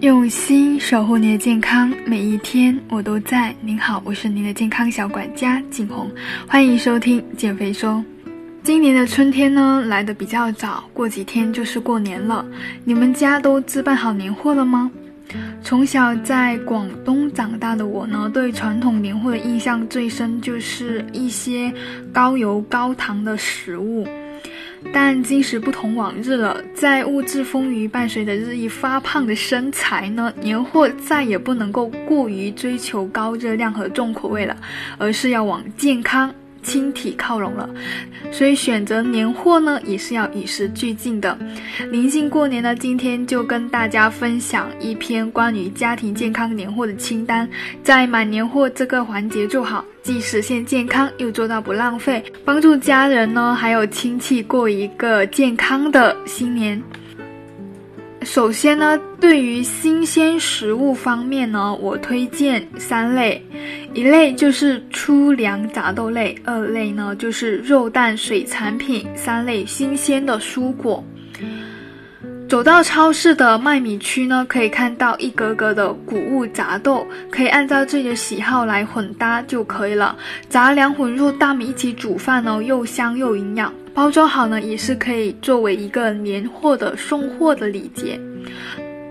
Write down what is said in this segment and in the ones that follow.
用心守护你的健康，每一天我都在。您好，我是您的健康小管家景红，欢迎收听减肥说。今年的春天呢来的比较早，过几天就是过年了。你们家都置办好年货了吗？从小在广东长大的我呢，对传统年货的印象最深就是一些高油高糖的食物。但今时不同往日了，在物质丰腴伴随着日益发胖的身材呢，年货再也不能够过于追求高热量和重口味了，而是要往健康。轻体靠拢了，所以选择年货呢也是要与时俱进的。临近过年呢，今天就跟大家分享一篇关于家庭健康年货的清单，在买年货这个环节做好，既实现健康，又做到不浪费，帮助家人呢还有亲戚过一个健康的新年。首先呢，对于新鲜食物方面呢，我推荐三类，一类就是粗粮杂豆类，二类呢就是肉蛋水产品，三类新鲜的蔬果。走到超市的卖米区呢，可以看到一格格的谷物杂豆，可以按照自己的喜好来混搭就可以了。杂粮混入大米一起煮饭呢，又香又营养。包装好呢，也是可以作为一个年货的送货的礼节。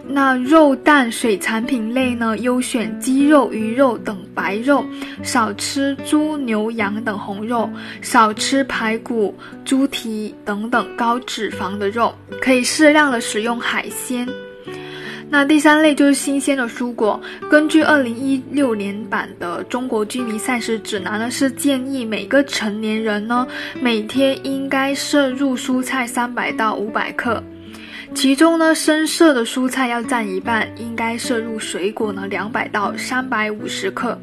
那肉蛋水产品类呢，优选鸡肉、鱼肉等白肉，少吃猪、牛、羊等红肉，少吃排骨、猪蹄等等高脂肪的肉，可以适量的使用海鲜。那第三类就是新鲜的蔬果。根据二零一六年版的《中国居民膳食指南》呢，是建议每个成年人呢每天应该摄入蔬菜三百到五百克，其中呢深色的蔬菜要占一半，应该摄入水果呢两百到三百五十克。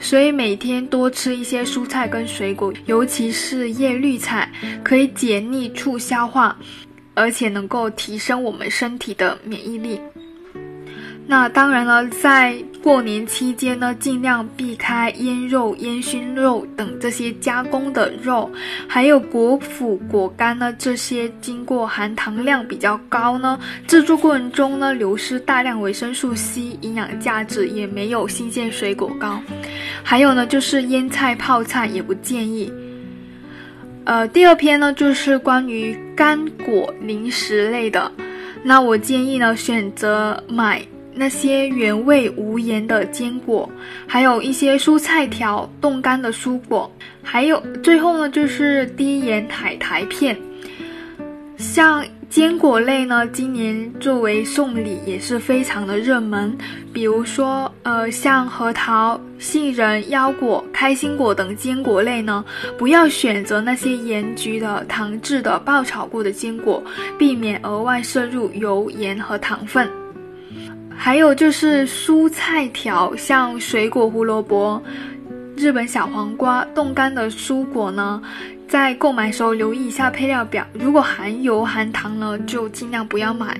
所以每天多吃一些蔬菜跟水果，尤其是叶绿菜，可以解腻促消化，而且能够提升我们身体的免疫力。那当然了，在过年期间呢，尽量避开腌肉、烟熏肉等这些加工的肉，还有果脯、果干呢，这些经过含糖量比较高呢，制作过程中呢流失大量维生素 C，营养价值也没有新鲜水果高。还有呢，就是腌菜、泡菜也不建议。呃，第二篇呢，就是关于干果零食类的，那我建议呢，选择买。那些原味无盐的坚果，还有一些蔬菜条、冻干的蔬果，还有最后呢就是低盐海苔片。像坚果类呢，今年作为送礼也是非常的热门。比如说，呃，像核桃、杏仁、腰果、开心果等坚果类呢，不要选择那些盐焗的、糖制的、爆炒过的坚果，避免额外摄入油盐和糖分。还有就是蔬菜条，像水果胡萝卜、日本小黄瓜、冻干的蔬果呢，在购买时候留意一下配料表，如果含油含糖呢，就尽量不要买。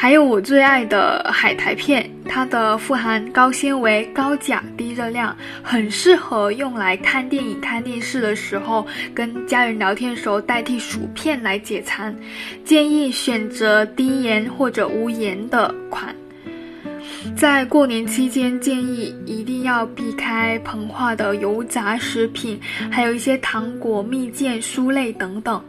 还有我最爱的海苔片，它的富含高纤维、高钾、低热量，很适合用来看电影、看电视的时候，跟家人聊天的时候代替薯片来解馋。建议选择低盐或者无盐的款。在过年期间，建议一定要避开膨化的油炸食品，还有一些糖果、蜜饯、酥类等等。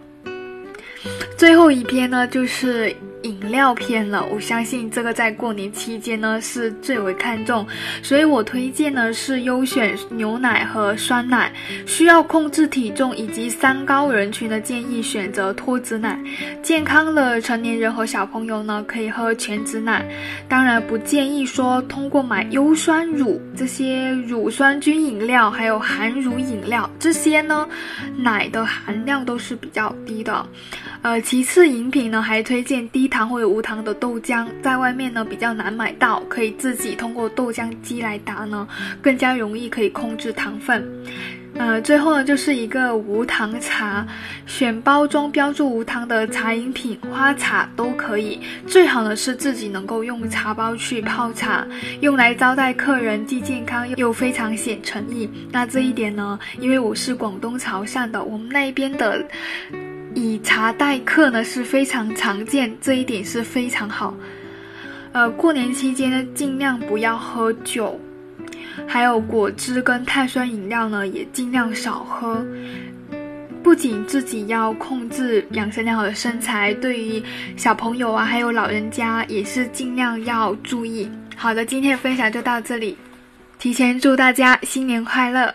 最后一篇呢，就是。饮料篇了，我相信这个在过年期间呢是最为看重，所以我推荐呢是优选牛奶和酸奶。需要控制体重以及三高人群的建议选择脱脂奶。健康的成年人和小朋友呢可以喝全脂奶。当然不建议说通过买优酸乳这些乳酸菌饮料，还有含乳饮料这些呢，奶的含量都是比较低的。呃，其次饮品呢还推荐低。糖或者无糖的豆浆，在外面呢比较难买到，可以自己通过豆浆机来打呢，更加容易可以控制糖分。呃，最后呢就是一个无糖茶，选包装标注无糖的茶饮品，花茶都可以。最好呢是自己能够用茶包去泡茶，用来招待客人，既健康又非常显诚意。那这一点呢，因为我是广东潮汕的，我们那一边的。以茶代客呢是非常常见，这一点是非常好。呃，过年期间呢，尽量不要喝酒，还有果汁跟碳酸饮料呢，也尽量少喝。不仅自己要控制养成良好的身材，对于小朋友啊，还有老人家，也是尽量要注意。好的，今天的分享就到这里，提前祝大家新年快乐！